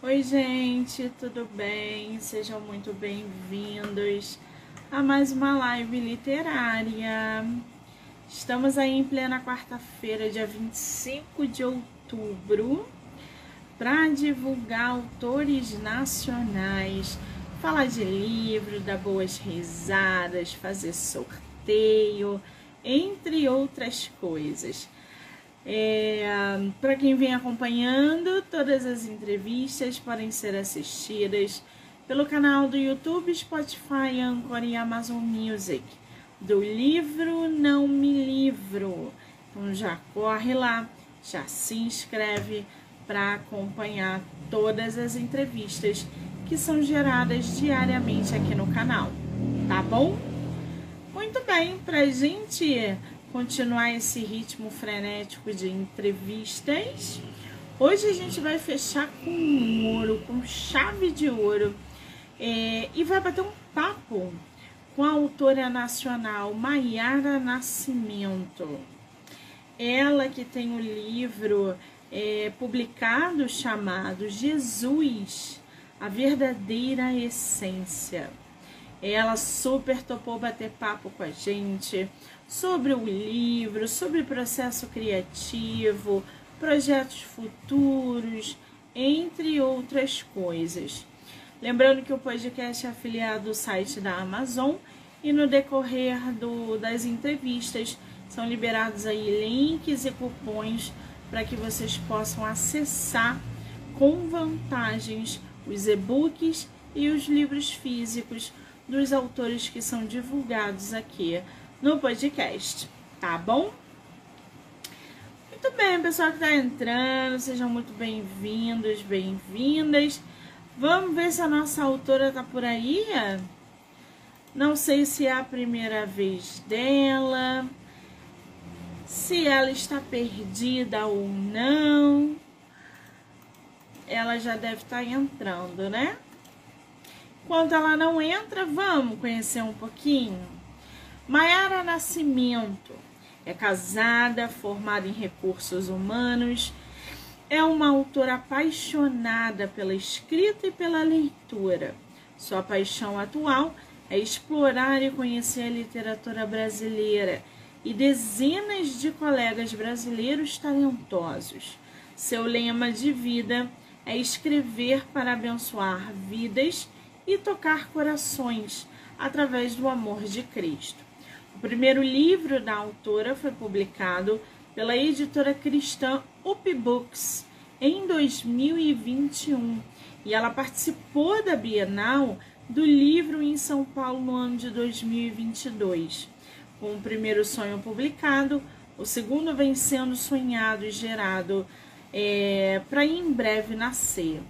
Oi, gente, tudo bem? Sejam muito bem-vindos a mais uma live literária. Estamos aí em plena quarta-feira, dia 25 de outubro, para divulgar autores nacionais, falar de livro, dar boas risadas, fazer sorteio, entre outras coisas. É, Para quem vem acompanhando, todas as entrevistas podem ser assistidas pelo canal do YouTube, Spotify, Anchor e Amazon Music. Do livro Não Me Livro. Então já corre lá, já se inscreve para acompanhar todas as entrevistas que são geradas diariamente aqui no canal, tá bom? Muito bem, para gente continuar esse ritmo frenético de entrevistas. Hoje a gente vai fechar com ouro, com chave de ouro, é, e vai bater um papo com a autora nacional Maiara Nascimento. Ela que tem o um livro é, publicado chamado Jesus, a verdadeira essência. Ela super topou bater papo com a gente sobre o livro, sobre processo criativo, projetos futuros, entre outras coisas. Lembrando que o podcast é afiliado ao site da Amazon e no decorrer do, das entrevistas são liberados aí links e cupons para que vocês possam acessar com vantagens os e-books e os livros físicos dos autores que são divulgados aqui no podcast, tá bom? Muito bem, pessoal que está entrando, sejam muito bem-vindos, bem-vindas. Vamos ver se a nossa autora tá por aí. Não sei se é a primeira vez dela, se ela está perdida ou não. Ela já deve estar tá entrando, né? Enquanto ela não entra, vamos conhecer um pouquinho. Maiara Nascimento é casada, formada em recursos humanos, é uma autora apaixonada pela escrita e pela leitura. Sua paixão atual é explorar e conhecer a literatura brasileira e dezenas de colegas brasileiros talentosos. Seu lema de vida é escrever para abençoar vidas e tocar corações através do amor de Cristo. O primeiro livro da autora foi publicado pela editora cristã Up Books em 2021 e ela participou da Bienal do livro em São Paulo no ano de 2022. Com o primeiro sonho publicado, o segundo vem sendo sonhado e gerado é, para em breve nascer.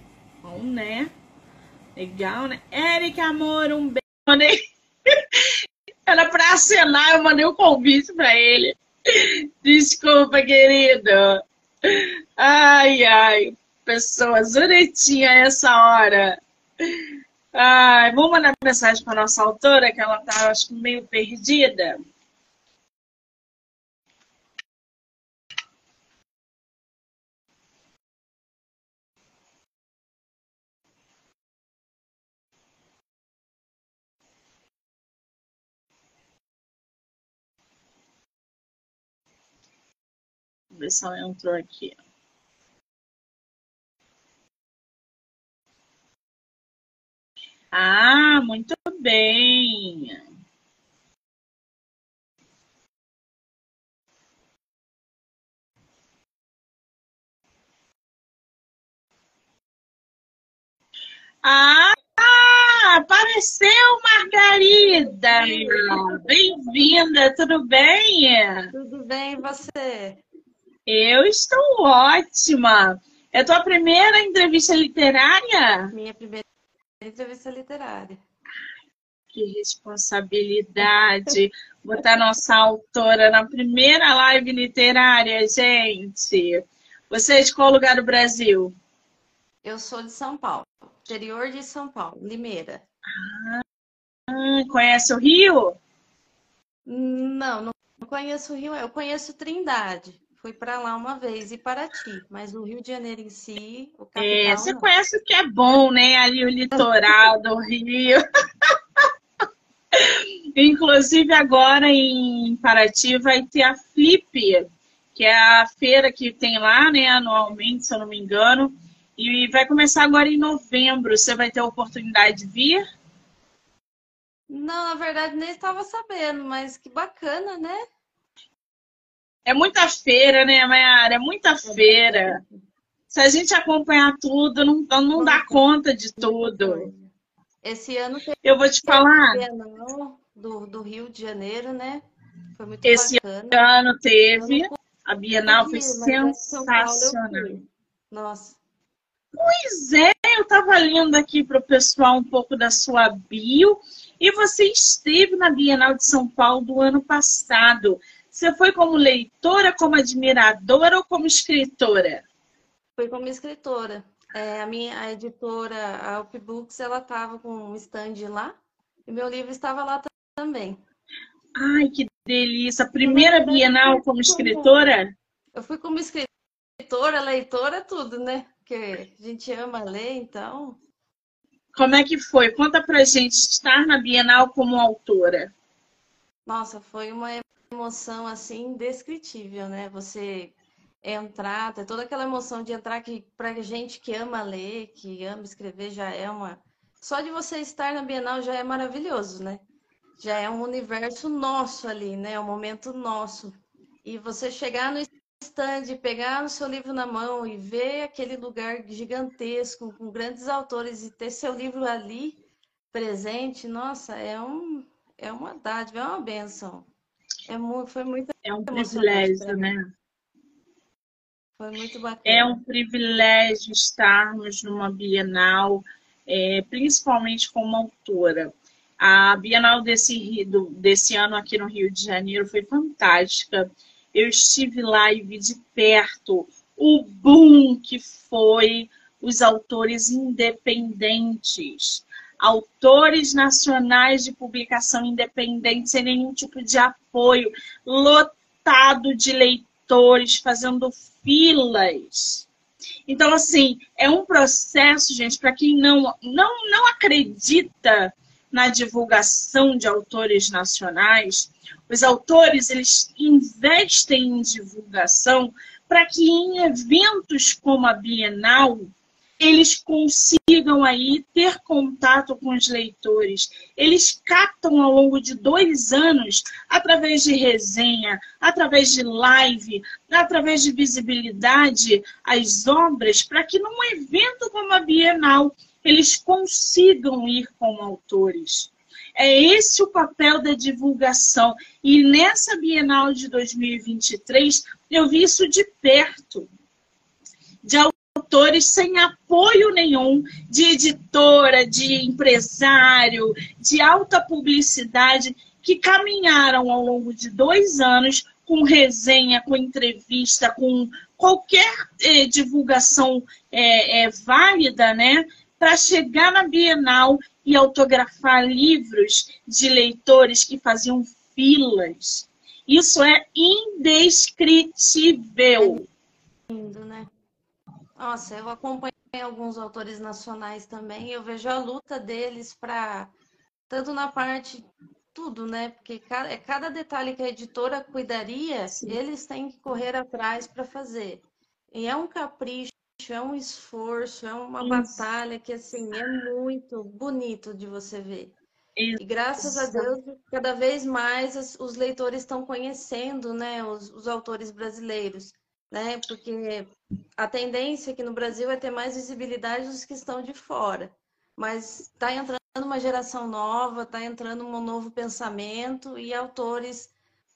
Bom, né? Legal, né? Eric, amor, um beijo. Era pra acenar, eu mandei o um convite pra ele. Desculpa, querido. Ai, ai. Pessoa zuretinha essa hora. Ai, vamos mandar mensagem para nossa autora, que ela tá, acho meio perdida. Ver se ela entrou aqui. Ah, muito bem. Ah, apareceu Margarida! Bem-vinda, tudo bem? Tudo bem, você? Eu estou ótima. É a tua primeira entrevista literária? Minha primeira entrevista literária. Que responsabilidade botar nossa autora na primeira live literária, gente. Você é de qual lugar do Brasil? Eu sou de São Paulo, interior de São Paulo, Limeira. Ah, conhece o Rio? Não, não conheço o Rio, eu conheço Trindade. Fui para lá uma vez e Paraty, mas o Rio de Janeiro em si, o capital, É, você não. conhece o que é bom, né? Ali o litoral do Rio. Inclusive agora em Paraty vai ter a Flip, que é a feira que tem lá, né, anualmente, se eu não me engano. E vai começar agora em novembro. Você vai ter a oportunidade de vir? Não, na verdade nem estava sabendo, mas que bacana, né? É muita feira, né, Mayara? É muita feira. Se a gente acompanhar tudo, não, não dá conta de tudo. Esse ano teve Eu vou te a falar, Bienal do, do Rio de Janeiro, né? Foi muito esse bacana. ano teve, a Bienal foi é sensacional. Nossa, Pois é, eu estava lendo aqui para o pessoal um pouco da sua bio e você esteve na Bienal de São Paulo do ano passado. Você foi como leitora, como admiradora ou como escritora? fui como escritora. É, a minha a editora, a Upbooks, ela estava com um stand lá e meu livro estava lá também. Ai, que delícia! Primeira Bienal como escritora? Eu fui como escritora, leitora, tudo, né? Porque a gente ama ler, então. Como é que foi? Conta pra gente estar na Bienal como autora. Nossa, foi uma emoção assim indescritível, né? Você entrar, ter toda aquela emoção de entrar que pra gente que ama ler, que ama escrever, já é uma. Só de você estar na Bienal já é maravilhoso, né? Já é um universo nosso ali, né? É um momento nosso. E você chegar no stand, pegar o seu livro na mão e ver aquele lugar gigantesco, com grandes autores, e ter seu livro ali presente, nossa, é um, é uma dádiva, é uma bênção. É muito, foi muito É um privilégio, né? Foi muito bacana. É um privilégio estarmos numa Bienal, é, principalmente como autora. A Bienal desse, desse ano aqui no Rio de Janeiro foi fantástica. Eu estive lá e vi de perto o boom que foi os autores independentes, autores nacionais de publicação independente, sem nenhum tipo de apoio, lotado de leitores, fazendo filas. Então, assim, é um processo, gente, para quem não, não, não acredita na divulgação de autores nacionais, os autores eles investem em divulgação para que em eventos como a Bienal eles consigam aí ter contato com os leitores. Eles captam ao longo de dois anos, através de resenha, através de live, através de visibilidade, as obras, para que num evento como a Bienal eles consigam ir como autores. É esse o papel da divulgação. E nessa Bienal de 2023, eu vi isso de perto. De autores sem apoio nenhum, de editora, de empresário, de alta publicidade, que caminharam ao longo de dois anos com resenha, com entrevista, com qualquer eh, divulgação eh, válida, né? Para chegar na Bienal e autografar livros de leitores que faziam filas. Isso é indescritível. lindo, né? Nossa, eu acompanhei alguns autores nacionais também, eu vejo a luta deles para tanto na parte tudo, né? Porque cada, é cada detalhe que a editora cuidaria, Sim. eles têm que correr atrás para fazer. E é um capricho, é um esforço, é uma Isso. batalha que assim é muito bonito de você ver. E graças a Deus, cada vez mais os leitores estão conhecendo, né, os, os autores brasileiros, né? Porque a tendência aqui no Brasil é ter mais visibilidade dos que estão de fora. Mas está entrando uma geração nova, está entrando um novo pensamento e autores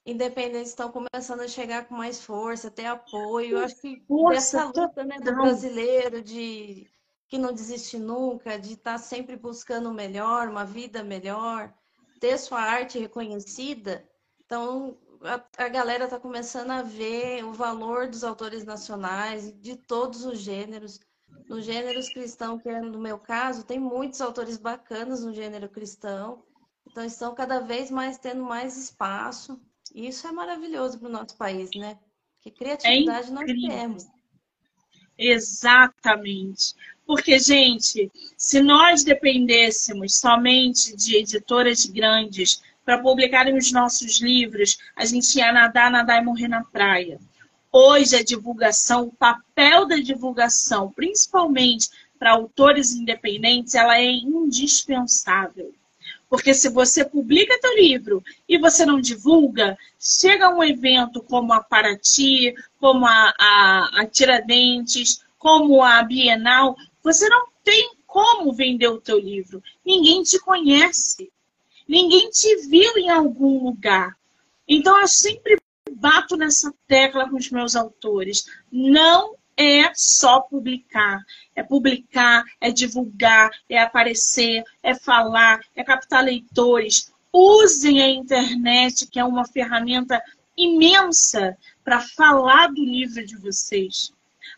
independentes estão começando a chegar com mais força, ter apoio. Eu acho que Força dessa luta, né, do brasileiro de que não desiste nunca, de estar sempre buscando o melhor, uma vida melhor, ter sua arte reconhecida. Então, a, a galera está começando a ver o valor dos autores nacionais, de todos os gêneros. Nos gêneros cristão, que é no meu caso, tem muitos autores bacanas no gênero cristão. Então, estão cada vez mais tendo mais espaço. E isso é maravilhoso para o nosso país, né? Que criatividade é nós temos. Exatamente. Porque, gente, se nós dependêssemos somente de editoras grandes para publicarem os nossos livros, a gente ia nadar, nadar e morrer na praia. Hoje, a divulgação, o papel da divulgação, principalmente para autores independentes, ela é indispensável. Porque se você publica teu livro e você não divulga, chega um evento como a Paraty, como a, a, a Tiradentes, como a Bienal, você não tem como vender o teu livro. Ninguém te conhece. Ninguém te viu em algum lugar. Então eu sempre bato nessa tecla com os meus autores. Não é só publicar. É publicar, é divulgar, é aparecer, é falar, é captar leitores. Usem a internet, que é uma ferramenta imensa para falar do livro de vocês.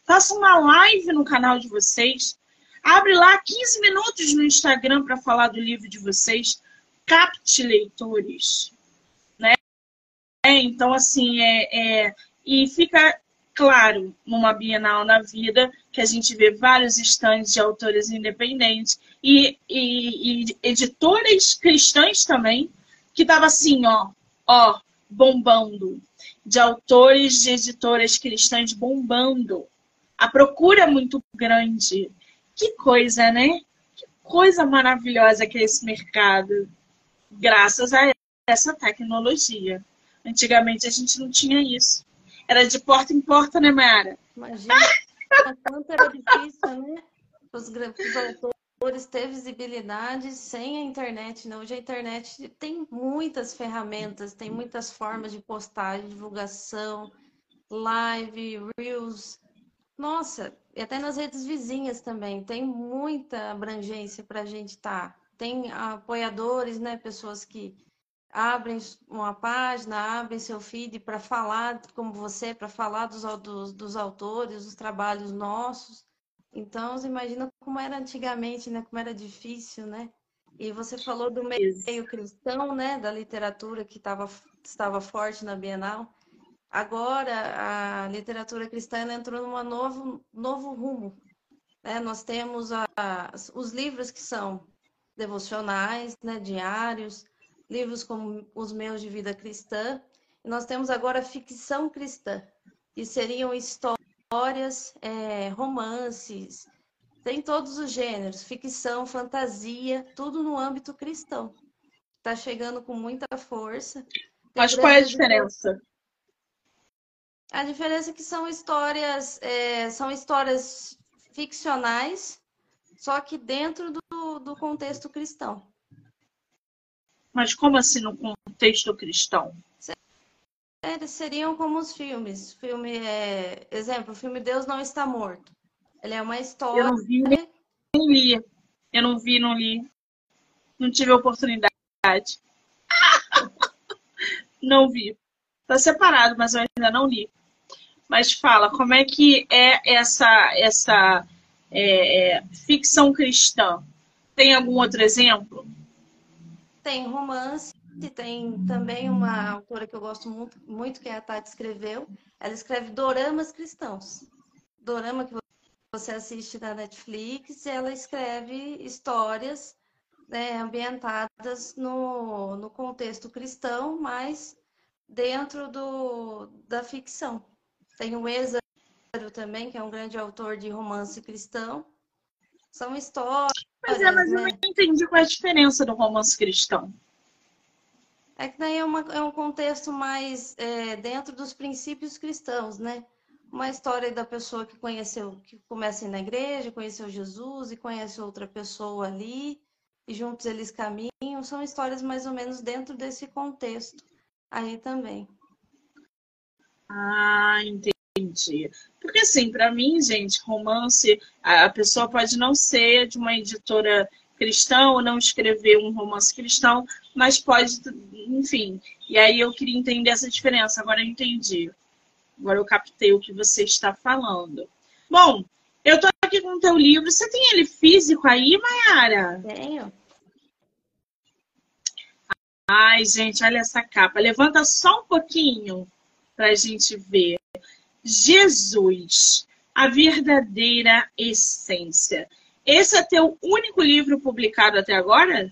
Faça uma live no canal de vocês. Abre lá 15 minutos no Instagram para falar do livro de vocês. Capte leitores. Né? É, então, assim, é, é, e fica claro numa Bienal na Vida que a gente vê vários estandes de autores independentes e, e, e editoras cristãs também, que tava assim, ó, ó, bombando. De autores de editoras cristãs bombando. A procura é muito grande. Que coisa, né? Que coisa maravilhosa que é esse mercado. Graças a essa tecnologia. Antigamente a gente não tinha isso. Era de porta em porta, né, Mara? Imagina quanto era difícil, né? Os, os autores ter visibilidade sem a internet. Né? Hoje a internet tem muitas ferramentas, tem muitas formas de postagem, divulgação, live, reels, nossa, e até nas redes vizinhas também, tem muita abrangência para a gente estar. Tá. Tem apoiadores, né? Pessoas que abrem uma página, abrem seu feed para falar, como você, para falar dos, dos, dos, autores, dos trabalhos nossos. Então, você imagina como era antigamente, né? Como era difícil, né? E você falou do meio cristão, né? Da literatura que tava, estava forte na Bienal. Agora, a literatura cristã entrou num novo, novo rumo. Né? Nós temos a, os livros que são devocionais, né? diários, livros como os meus de vida cristã. E nós temos agora ficção cristã, que seriam histórias, é, romances, tem todos os gêneros, ficção, fantasia, tudo no âmbito cristão. Está chegando com muita força. Mas qual é a diferença? A diferença é que são histórias, é, são histórias ficcionais, só que dentro do, do contexto cristão. Mas como assim no contexto cristão? Eles seriam como os filmes. Filme é... Exemplo, o filme Deus Não Está Morto. Ele é uma história. Eu não vi, nem li. Eu não vi, não li. Não tive oportunidade. não vi. Está separado, mas eu ainda não li. Mas fala, como é que é essa, essa é, é, ficção cristã? Tem algum outro exemplo? Tem romance, tem também uma autora que eu gosto muito, muito que é a Tati escreveu. Ela escreve doramas cristãos. Dorama que você assiste na Netflix, ela escreve histórias né, ambientadas no, no contexto cristão, mas dentro do, da ficção. Tem o Êxodo também, que é um grande autor de romance cristão. São histórias. Mas, é, mas né? eu não entendi qual é a diferença do romance cristão. É que daí é, uma, é um contexto mais é, dentro dos princípios cristãos, né? Uma história da pessoa que conheceu, que começa na igreja, conheceu Jesus e conhece outra pessoa ali, e juntos eles caminham. São histórias mais ou menos dentro desse contexto aí também. Ah, entendi. Porque assim, para mim, gente, romance, a pessoa pode não ser de uma editora cristã ou não escrever um romance cristão, mas pode, enfim. E aí eu queria entender essa diferença. Agora eu entendi. Agora eu captei o que você está falando. Bom, eu tô aqui com o teu livro. Você tem ele físico aí, Mayara? Tenho. Ai, gente, olha essa capa. Levanta só um pouquinho para a gente ver. Jesus, a verdadeira essência. Esse é teu único livro publicado até agora?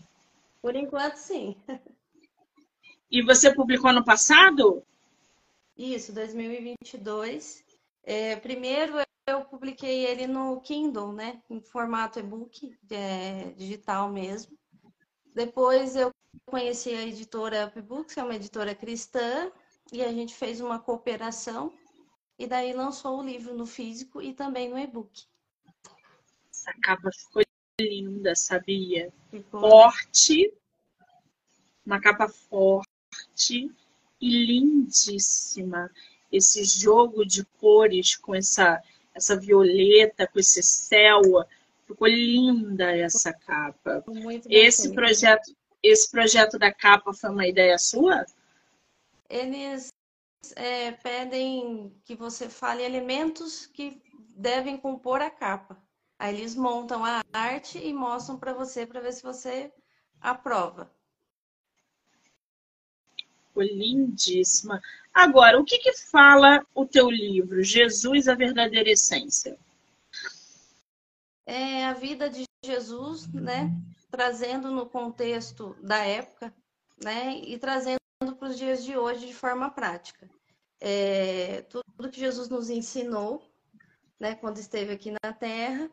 Por enquanto, sim. E você publicou ano passado? Isso, 2022. É, primeiro eu publiquei ele no Kindle, né? Em formato e-book, é, digital mesmo. Depois eu conheci a editora Upbooks, que é uma editora cristã, e a gente fez uma cooperação. E daí lançou o livro no físico e também no e-book. Essa capa ficou linda, sabia? Ficou, forte, né? uma capa forte e lindíssima. Esse jogo de cores com essa, essa violeta, com esse céu. Ficou linda essa capa. esse projeto, esse projeto da capa foi uma ideia sua? Eles é, pedem que você fale elementos que devem compor a capa. Aí eles montam a arte e mostram para você para ver se você aprova. Ficou lindíssima. Agora, o que, que fala o teu livro, Jesus, a Verdadeira Essência? É a vida de Jesus, né? Trazendo no contexto da época, né? E trazendo para os dias de hoje de forma prática. É, tudo que Jesus nos ensinou, né? Quando esteve aqui na Terra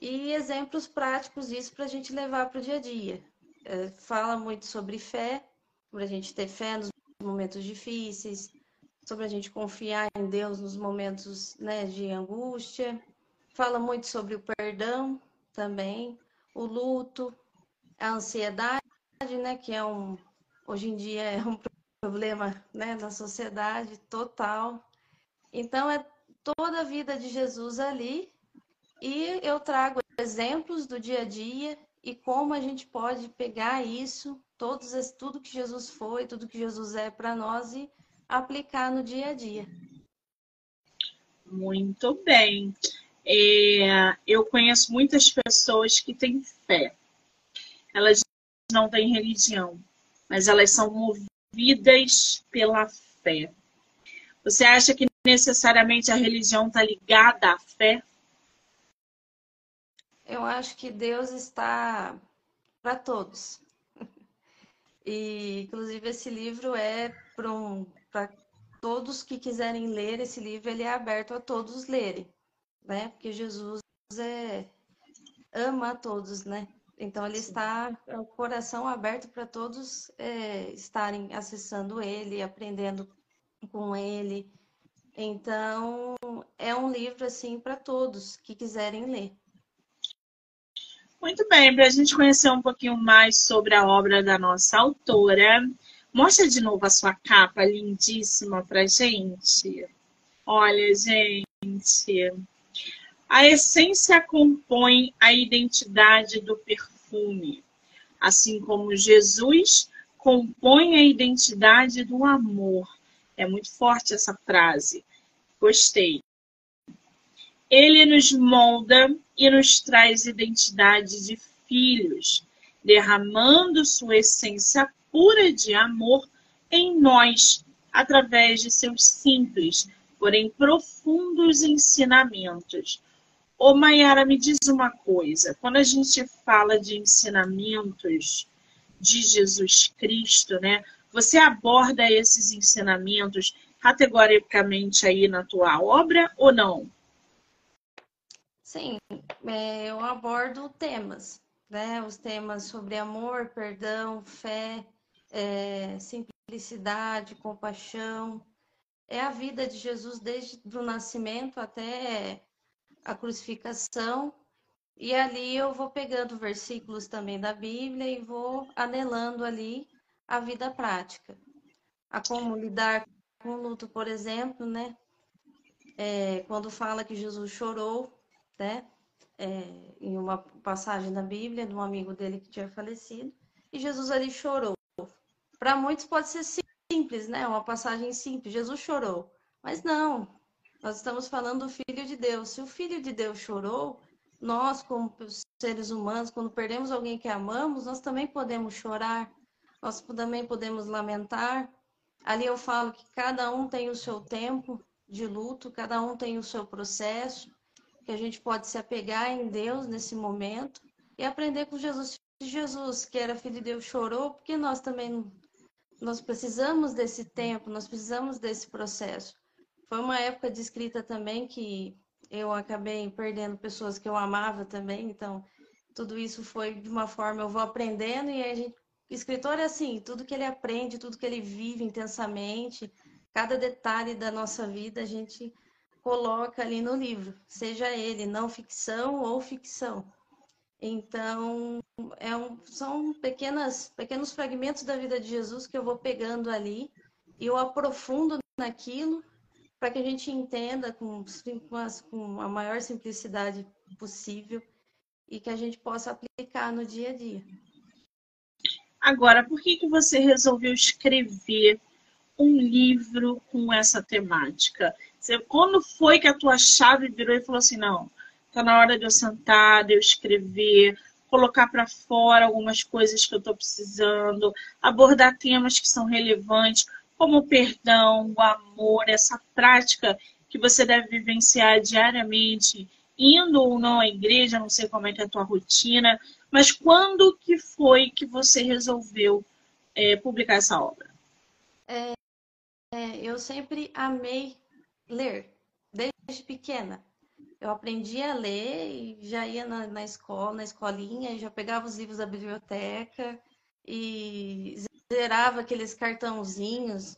e exemplos práticos disso para a gente levar para o dia a dia. É, fala muito sobre fé, sobre a gente ter fé nos momentos difíceis, sobre a gente confiar em Deus nos momentos né, de angústia. Fala muito sobre o perdão também, o luto, a ansiedade, né, que é um hoje em dia é um problema né, na sociedade total. Então é toda a vida de Jesus ali e eu trago exemplos do dia a dia e como a gente pode pegar isso, todos, tudo que Jesus foi, tudo que Jesus é para nós e aplicar no dia a dia. Muito bem. É, eu conheço muitas pessoas que têm fé. Elas não têm religião, mas elas são movidas pela fé. Você acha que necessariamente a religião está ligada à fé? Eu acho que Deus está para todos. E, inclusive, esse livro é para um, todos que quiserem ler esse livro, ele é aberto a todos lerem, né? Porque Jesus é, ama a todos, né? Então, ele está o coração aberto para todos é, estarem acessando ele, aprendendo com ele. Então, é um livro, assim, para todos que quiserem ler. Muito bem, para a gente conhecer um pouquinho mais sobre a obra da nossa autora, mostra de novo a sua capa lindíssima para gente. Olha, gente, a essência compõe a identidade do perfume, assim como Jesus compõe a identidade do amor. É muito forte essa frase. Gostei. Ele nos molda e nos traz identidade de filhos, derramando sua essência pura de amor em nós, através de seus simples, porém profundos ensinamentos. Ô Mayara, me diz uma coisa: quando a gente fala de ensinamentos de Jesus Cristo, né? Você aborda esses ensinamentos categoricamente aí na tua obra ou não? Sim, é, eu abordo temas, né? Os temas sobre amor, perdão, fé, é, simplicidade, compaixão. É a vida de Jesus desde o nascimento até a crucificação. E ali eu vou pegando versículos também da Bíblia e vou anelando ali a vida prática. A como lidar com o luto, por exemplo, né? É, quando fala que Jesus chorou, né? É, em uma passagem da Bíblia de um amigo dele que tinha falecido, e Jesus ali chorou. Para muitos pode ser simples, né? Uma passagem simples, Jesus chorou. Mas não, nós estamos falando do Filho de Deus. Se o Filho de Deus chorou, nós, como seres humanos, quando perdemos alguém que amamos, nós também podemos chorar, nós também podemos lamentar. Ali eu falo que cada um tem o seu tempo de luto, cada um tem o seu processo, que a gente pode se apegar em Deus nesse momento e aprender com Jesus. Jesus, que era filho de Deus, chorou, porque nós também nós precisamos desse tempo, nós precisamos desse processo. Foi uma época de escrita também que eu acabei perdendo pessoas que eu amava também, então tudo isso foi de uma forma eu vou aprendendo e a gente escritor é assim, tudo que ele aprende, tudo que ele vive intensamente, cada detalhe da nossa vida a gente coloca ali no livro, seja ele não ficção ou ficção. Então, é um, são pequenas, pequenos fragmentos da vida de Jesus que eu vou pegando ali e eu aprofundo naquilo para que a gente entenda com, com a maior simplicidade possível e que a gente possa aplicar no dia a dia. Agora, por que, que você resolveu escrever um livro com essa temática? Você, quando foi que a tua chave virou e falou assim, não, tá na hora de eu sentar, de eu escrever, colocar para fora algumas coisas que eu estou precisando, abordar temas que são relevantes, como o perdão, o amor, essa prática que você deve vivenciar diariamente, indo ou não à igreja, não sei como é que é a tua rotina, mas quando que foi que você resolveu é, publicar essa obra? É, é, eu sempre amei ler, desde pequena. Eu aprendi a ler e já ia na, na escola, na escolinha, já pegava os livros da biblioteca e zerava aqueles cartãozinhos.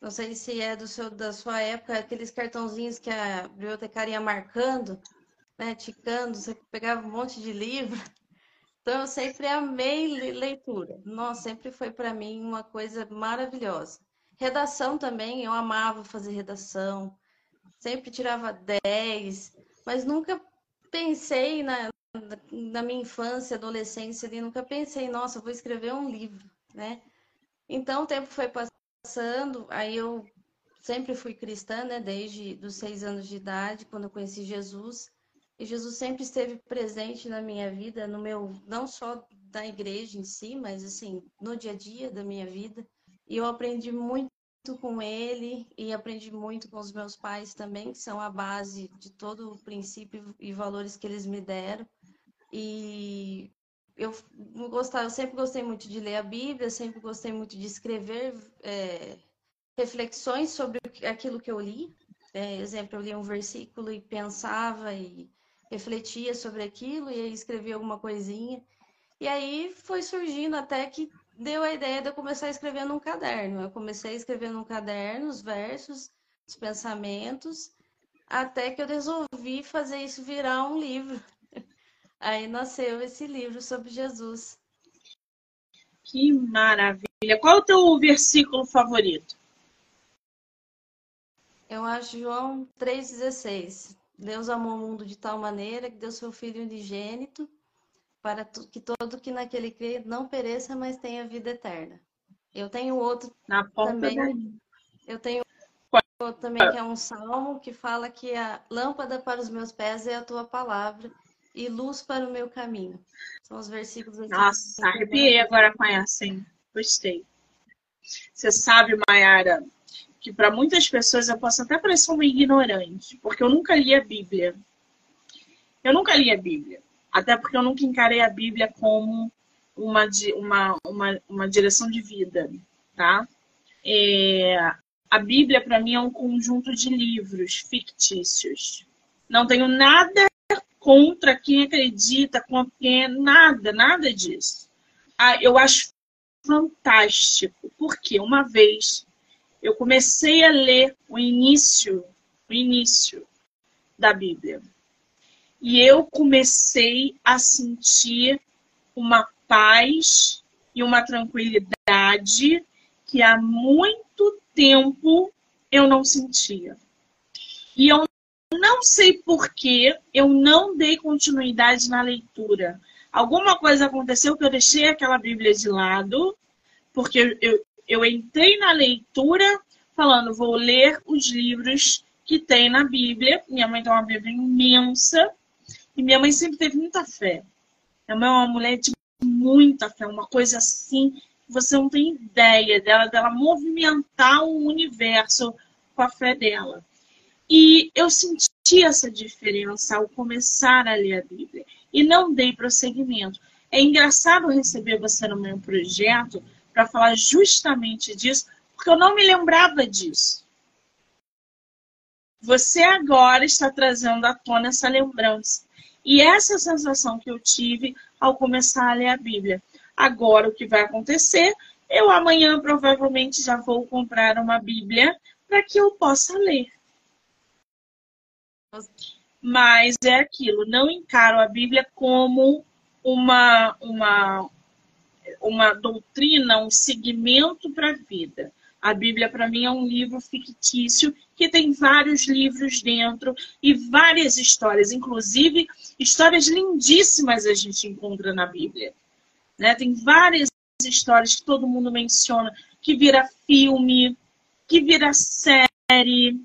Não sei se é do seu, da sua época, aqueles cartãozinhos que a bibliotecária ia marcando, né, ticando, você pegava um monte de livro. Então, eu sempre amei leitura. Nossa, sempre foi para mim uma coisa maravilhosa. Redação também, eu amava fazer redação. Sempre tirava 10, mas nunca pensei na, na minha infância, adolescência, nunca pensei, nossa, vou escrever um livro, né? Então, o tempo foi passando, aí eu sempre fui cristã, né? Desde os seis anos de idade, quando eu conheci Jesus. E Jesus sempre esteve presente na minha vida, no meu, não só da igreja em si, mas assim, no dia a dia da minha vida. E eu aprendi muito com ele e aprendi muito com os meus pais também, que são a base de todo o princípio e valores que eles me deram. E eu gostava, eu sempre gostei muito de ler a Bíblia, sempre gostei muito de escrever é, reflexões sobre aquilo que eu li. É, exemplo, eu li um versículo e pensava e refletia sobre aquilo e escrevia alguma coisinha. E aí foi surgindo até que deu a ideia de eu começar a escrever num caderno. Eu comecei a escrever num caderno os versos, os pensamentos, até que eu resolvi fazer isso virar um livro. Aí nasceu esse livro sobre Jesus. Que maravilha! Qual é o teu versículo favorito? Eu acho João 3,16. Deus amou o mundo de tal maneira que deu seu Filho unigênito para que todo que naquele crê não pereça, mas tenha vida eterna. Eu tenho outro Na também. Da... Eu tenho outro também que é um salmo que fala que a lâmpada para os meus pés é a tua palavra e luz para o meu caminho. São os versículos assim. Nossa, arrepiei agora com essa, hein? Gostei. Você sabe, Mayara, que para muitas pessoas eu posso até parecer uma ignorante, porque eu nunca li a Bíblia. Eu nunca li a Bíblia. Até porque eu nunca encarei a Bíblia como uma, uma, uma, uma direção de vida, tá? É, a Bíblia, para mim, é um conjunto de livros fictícios. Não tenho nada contra quem acredita, com quem nada, nada disso. Ah, eu acho fantástico, porque uma vez eu comecei a ler o início, o início da Bíblia. E eu comecei a sentir uma paz e uma tranquilidade que há muito tempo eu não sentia. E eu não sei por que eu não dei continuidade na leitura. Alguma coisa aconteceu que eu deixei aquela Bíblia de lado, porque eu, eu entrei na leitura falando, vou ler os livros que tem na Bíblia. Minha mãe tem uma Bíblia imensa e minha mãe sempre teve muita fé. Minha mãe é uma mulher de muita fé, uma coisa assim você não tem ideia dela, dela movimentar o universo com a fé dela. E eu senti essa diferença ao começar a ler a Bíblia e não dei prosseguimento. É engraçado receber você no meu projeto para falar justamente disso, porque eu não me lembrava disso. Você agora está trazendo à tona essa lembrança. E essa é sensação que eu tive ao começar a ler a Bíblia. Agora, o que vai acontecer? Eu amanhã provavelmente já vou comprar uma Bíblia para que eu possa ler. Mas é aquilo, não encaro a Bíblia como uma, uma, uma doutrina, um segmento para a vida. A Bíblia, para mim, é um livro fictício que tem vários livros dentro e várias histórias, inclusive histórias lindíssimas a gente encontra na Bíblia. Né? Tem várias histórias que todo mundo menciona, que vira filme, que vira série.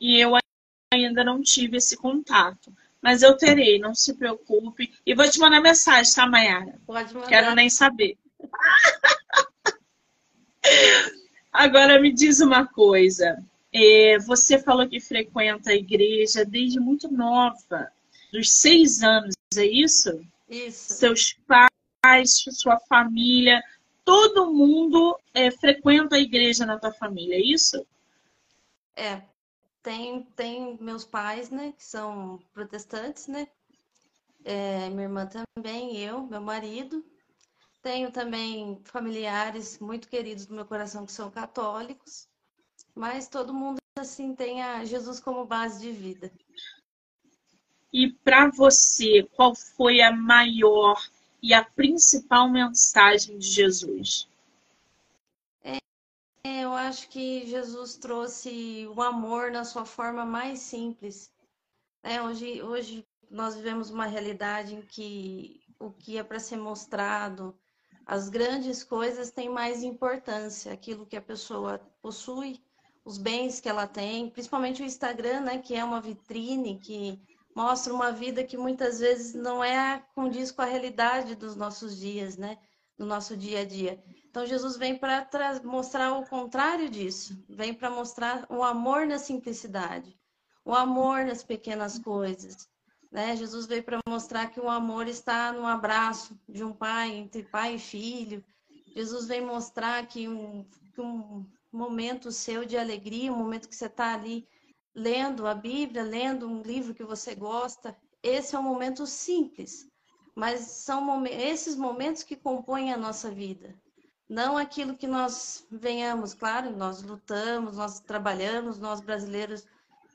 E eu ainda não tive esse contato. Mas eu terei, não se preocupe. E vou te mandar mensagem, tá, Mayara? Pode mandar. Quero nem saber. Agora me diz uma coisa. É, você falou que frequenta a igreja desde muito nova, dos seis anos, é isso? Isso. Seus pais, sua família, todo mundo é, frequenta a igreja na tua família, é isso? É, tem, tem meus pais, né, que são protestantes, né? É, minha irmã também, eu, meu marido. Tenho também familiares muito queridos do meu coração que são católicos, mas todo mundo assim tem a Jesus como base de vida. E para você, qual foi a maior e a principal mensagem de Jesus? É, eu acho que Jesus trouxe o amor na sua forma mais simples. É, hoje, hoje nós vivemos uma realidade em que o que é para ser mostrado, as grandes coisas têm mais importância, aquilo que a pessoa possui, os bens que ela tem, principalmente o Instagram, né, que é uma vitrine que mostra uma vida que muitas vezes não é condiz com a realidade dos nossos dias, né, do nosso dia a dia. Então Jesus vem para mostrar o contrário disso, vem para mostrar o amor na simplicidade, o amor nas pequenas coisas, né? Jesus veio para mostrar que o amor está no abraço de um pai, entre pai e filho. Jesus veio mostrar que um, que um momento seu de alegria, um momento que você está ali lendo a Bíblia, lendo um livro que você gosta, esse é um momento simples, mas são esses momentos que compõem a nossa vida. Não aquilo que nós venhamos, claro, nós lutamos, nós trabalhamos, nós brasileiros,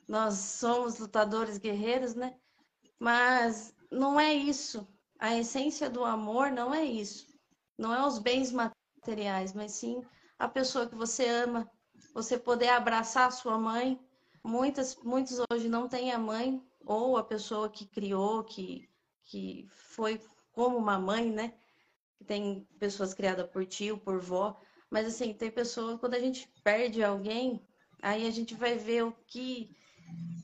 nós somos lutadores guerreiros, né? Mas não é isso. A essência do amor não é isso. Não é os bens materiais, mas sim a pessoa que você ama. Você poder abraçar a sua mãe. Muitas, muitos hoje não têm a mãe ou a pessoa que criou, que, que foi como uma mãe, né? Tem pessoas criadas por tio, por vó. Mas assim, tem pessoas, quando a gente perde alguém, aí a gente vai ver o que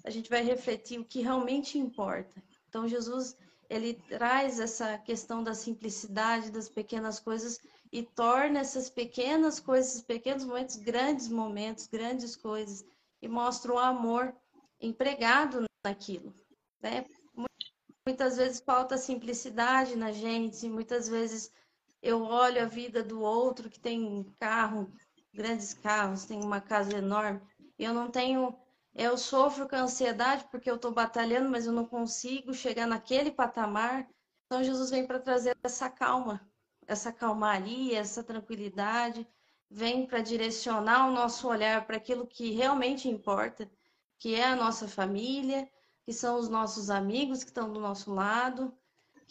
a gente vai refletir o que realmente importa. Então, Jesus, ele traz essa questão da simplicidade das pequenas coisas e torna essas pequenas coisas, pequenos momentos, grandes momentos, grandes coisas, e mostra o amor empregado naquilo. Né? Muitas vezes falta simplicidade na gente, muitas vezes eu olho a vida do outro que tem carro, grandes carros, tem uma casa enorme, eu não tenho eu sofro com ansiedade porque eu estou batalhando, mas eu não consigo chegar naquele patamar. Então, Jesus vem para trazer essa calma, essa calmaria, essa tranquilidade, vem para direcionar o nosso olhar para aquilo que realmente importa, que é a nossa família, que são os nossos amigos que estão do nosso lado,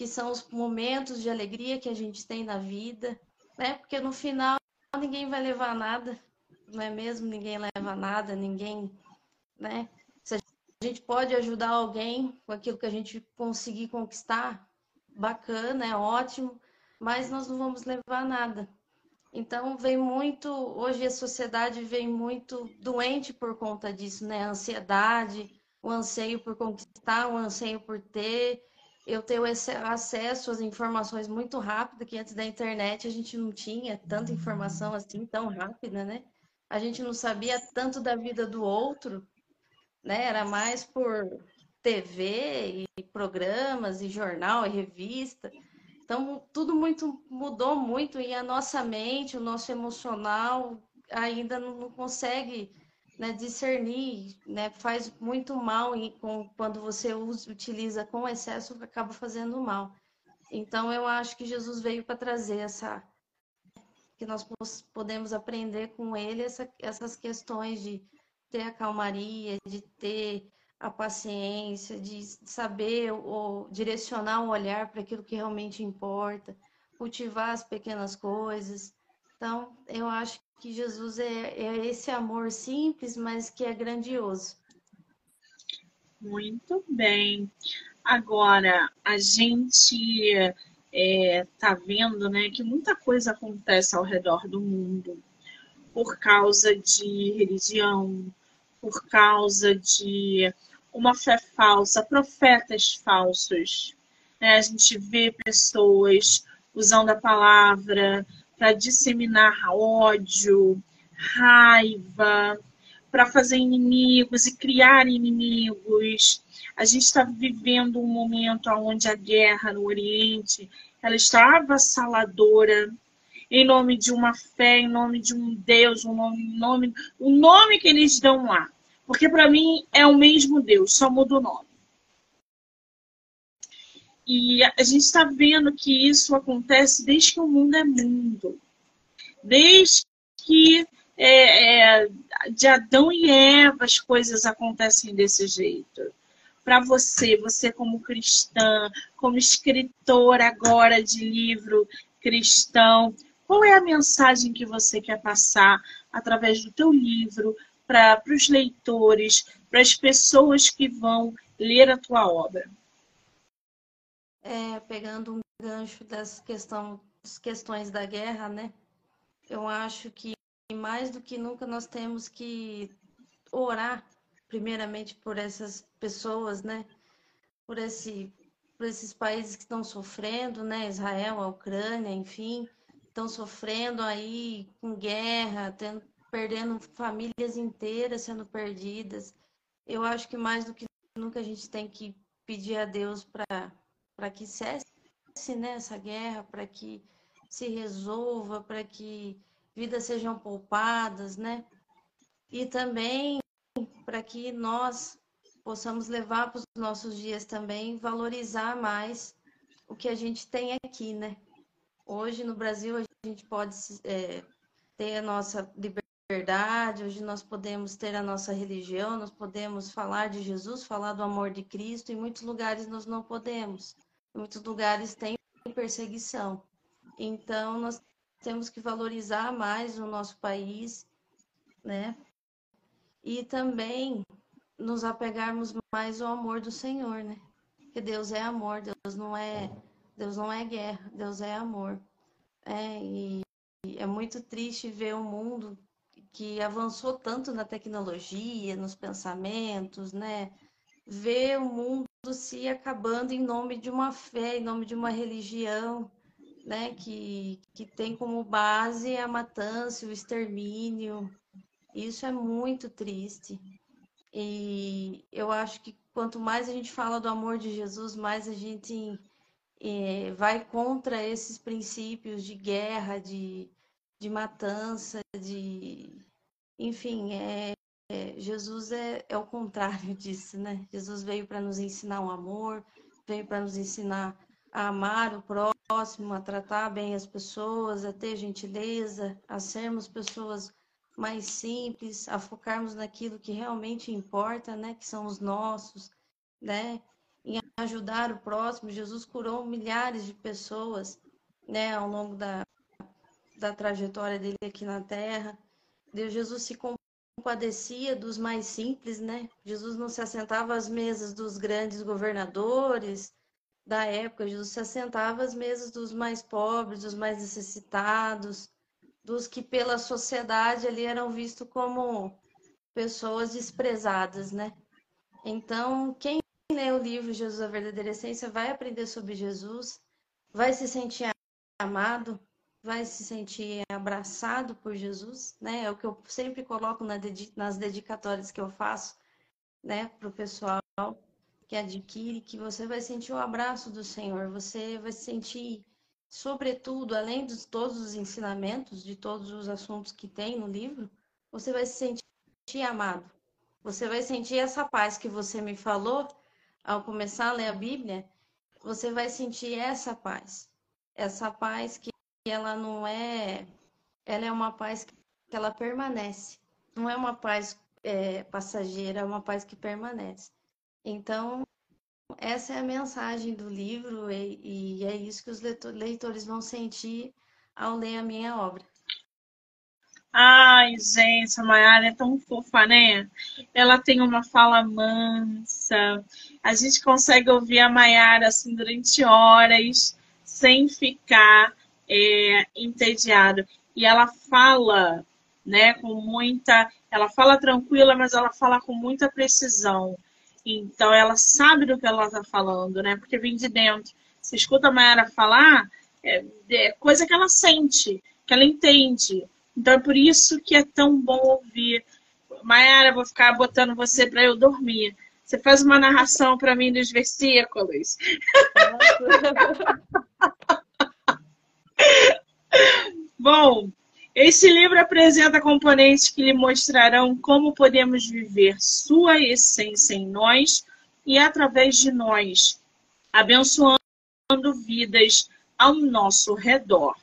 que são os momentos de alegria que a gente tem na vida, né? Porque no final ninguém vai levar nada, não é mesmo? Ninguém leva nada, ninguém né? Se a gente pode ajudar alguém com aquilo que a gente conseguir conquistar, bacana, é ótimo, mas nós não vamos levar nada. Então vem muito, hoje a sociedade vem muito doente por conta disso, né? A ansiedade, o anseio por conquistar, o anseio por ter. Eu tenho esse acesso às informações muito rápido, que antes da internet a gente não tinha tanta informação assim tão rápida, né? a gente não sabia tanto da vida do outro, né? Era mais por TV e programas e jornal e revista. Então, tudo muito mudou muito e a nossa mente, o nosso emocional ainda não consegue né, discernir, né, faz muito mal e com, quando você usa, utiliza com excesso, acaba fazendo mal. Então, eu acho que Jesus veio para trazer essa. que nós podemos aprender com ele essa, essas questões de ter a calmaria, de ter a paciência, de saber ou direcionar o olhar para aquilo que realmente importa, cultivar as pequenas coisas. Então, eu acho que Jesus é, é esse amor simples, mas que é grandioso. Muito bem. Agora, a gente está é, tá vendo né, que muita coisa acontece ao redor do mundo por causa de religião, por causa de uma fé falsa, profetas falsos. Né? A gente vê pessoas usando a palavra para disseminar ódio, raiva, para fazer inimigos e criar inimigos. A gente está vivendo um momento onde a guerra no Oriente ela está avassaladora em nome de uma fé, em nome de um Deus, um nome, nome, o nome que eles dão lá. Porque para mim é o mesmo Deus, só muda o nome. E a gente está vendo que isso acontece desde que o mundo é mundo. Desde que é, é, de Adão e Eva as coisas acontecem desse jeito. Para você, você como cristã, como escritora agora de livro cristão, qual é a mensagem que você quer passar através do teu livro para os leitores, para as pessoas que vão ler a tua obra? É, pegando um gancho das questão, questões da guerra, né? Eu acho que mais do que nunca nós temos que orar primeiramente por essas pessoas, né? Por esse por esses países que estão sofrendo, né? Israel, a Ucrânia, enfim, estão sofrendo aí com guerra, tendo, perdendo famílias inteiras sendo perdidas. Eu acho que mais do que nunca a gente tem que pedir a Deus para para que cesse né, essa guerra, para que se resolva, para que vidas sejam poupadas, né? E também para que nós possamos levar para os nossos dias também, valorizar mais o que a gente tem aqui, né? Hoje no Brasil a gente pode é, ter a nossa liberdade, hoje nós podemos ter a nossa religião, nós podemos falar de Jesus, falar do amor de Cristo, em muitos lugares nós não podemos. Muitos lugares tem perseguição. Então, nós temos que valorizar mais o nosso país, né? E também nos apegarmos mais ao amor do Senhor, né? Porque Deus é amor, Deus não é, Deus não é guerra, Deus é amor. É, e é muito triste ver um mundo que avançou tanto na tecnologia, nos pensamentos, né? Ver o mundo se acabando em nome de uma fé, em nome de uma religião, né, que, que tem como base a matança, o extermínio. Isso é muito triste. E eu acho que quanto mais a gente fala do amor de Jesus, mais a gente é, vai contra esses princípios de guerra, de, de matança, de. Enfim, é, é, Jesus é, é o contrário disso, né? Jesus veio para nos ensinar o amor, veio para nos ensinar a amar o próximo, a tratar bem as pessoas, a ter gentileza, a sermos pessoas mais simples, a focarmos naquilo que realmente importa, né? Que são os nossos, né? Em ajudar o próximo. Jesus curou milhares de pessoas, né? Ao longo da, da trajetória dele aqui na Terra. Deus Jesus se compadecia dos mais simples, né? Jesus não se assentava às mesas dos grandes governadores da época, Jesus se assentava às mesas dos mais pobres, dos mais necessitados, dos que pela sociedade ali eram vistos como pessoas desprezadas, né? Então, quem lê o livro Jesus a verdadeira essência vai aprender sobre Jesus, vai se sentir amado, vai se sentir abraçado por Jesus, né? É o que eu sempre coloco nas dedicatórias que eu faço, né, para o pessoal que adquire, que você vai sentir o abraço do Senhor, você vai sentir, sobretudo, além de todos os ensinamentos, de todos os assuntos que tem no livro, você vai se sentir amado. Você vai sentir essa paz que você me falou ao começar a ler a Bíblia, você vai sentir essa paz. Essa paz que ela não é, ela é uma paz que ela permanece. Não é uma paz é, passageira, é uma paz que permanece. Então, essa é a mensagem do livro e, e é isso que os leitores vão sentir ao ler a minha obra. Ai, gente, a Mayara é tão fofa, né? Ela tem uma fala mansa. A gente consegue ouvir a Mayara assim durante horas sem ficar é, entediado. E ela fala, né, com muita. Ela fala tranquila, mas ela fala com muita precisão. Então ela sabe do que ela está falando, né? Porque vem de dentro. Você escuta a Mayara falar, é, é coisa que ela sente, que ela entende. Então é por isso que é tão bom ouvir. Mayara, vou ficar botando você para eu dormir. Você faz uma narração para mim dos versículos. bom, este livro apresenta componentes que lhe mostrarão como podemos viver sua essência em nós e através de nós, abençoando vidas ao nosso redor.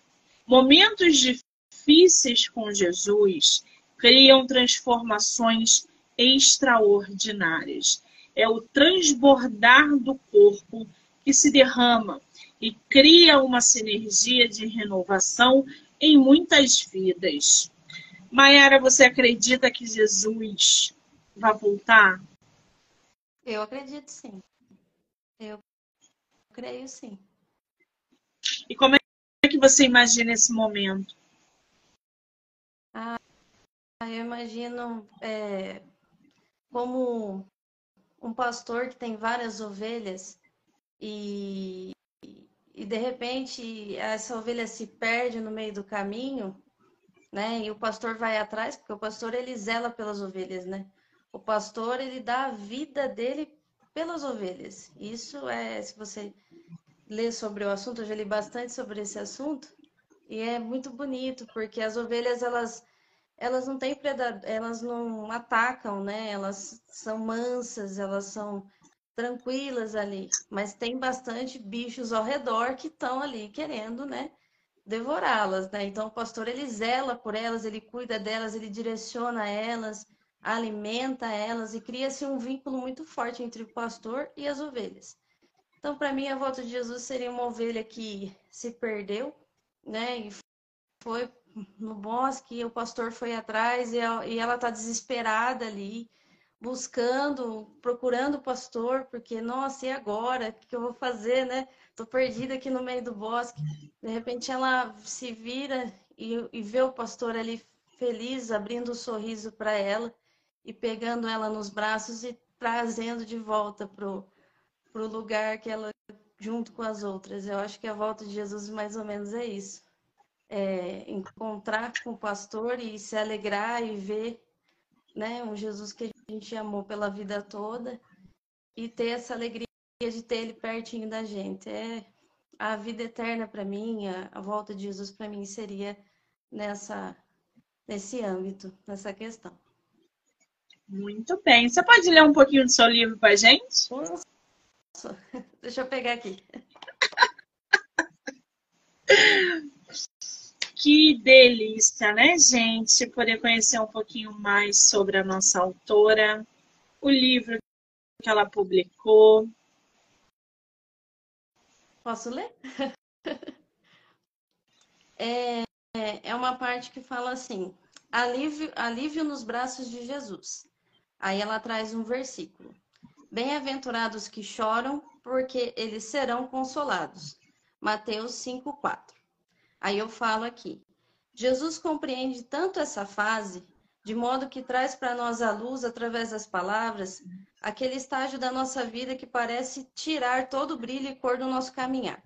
Momentos difíceis com Jesus criam transformações extraordinárias. É o transbordar do corpo que se derrama e cria uma sinergia de renovação em muitas vidas. Mayara, você acredita que Jesus vai voltar? Eu acredito sim. Eu creio sim. E como é que você imagina esse momento? Ah, eu imagino é, como um pastor que tem várias ovelhas e e de repente essa ovelha se perde no meio do caminho, né? E o pastor vai atrás, porque o pastor ele zela pelas ovelhas, né? O pastor ele dá a vida dele pelas ovelhas. Isso é, se você ler sobre o assunto, eu já li bastante sobre esse assunto, e é muito bonito, porque as ovelhas elas elas não têm predador, elas não atacam, né? Elas são mansas, elas são tranquilas ali, mas tem bastante bichos ao redor que estão ali querendo, né, devorá-las, né? Então o pastor ele zela por elas, ele cuida delas, ele direciona elas, alimenta elas e cria-se um vínculo muito forte entre o pastor e as ovelhas. Então, para mim, a volta de Jesus seria uma ovelha que se perdeu, né? E foi no bosque, o pastor foi atrás e ela está desesperada ali buscando, procurando o pastor, porque, nossa, e agora? O que eu vou fazer, né? Tô perdida aqui no meio do bosque. De repente ela se vira e, e vê o pastor ali feliz, abrindo um sorriso para ela e pegando ela nos braços e trazendo de volta pro, pro lugar que ela junto com as outras. Eu acho que a volta de Jesus mais ou menos é isso. É encontrar com o pastor e se alegrar e ver né, um Jesus que a gente amou pela vida toda e ter essa alegria de ter ele pertinho da gente. É a vida eterna para mim, a, volta de Jesus para mim seria nessa nesse âmbito, nessa questão. Muito bem. Você pode ler um pouquinho do seu livro para gente? Posso. Deixa eu pegar aqui. Que delícia, né, gente? Poder conhecer um pouquinho mais sobre a nossa autora, o livro que ela publicou. Posso ler? é, é uma parte que fala assim: alívio, alívio nos braços de Jesus. Aí ela traz um versículo: Bem-aventurados que choram, porque eles serão consolados. Mateus 5:4. Aí eu falo aqui. Jesus compreende tanto essa fase, de modo que traz para nós a luz, através das palavras, aquele estágio da nossa vida que parece tirar todo o brilho e cor do nosso caminhar.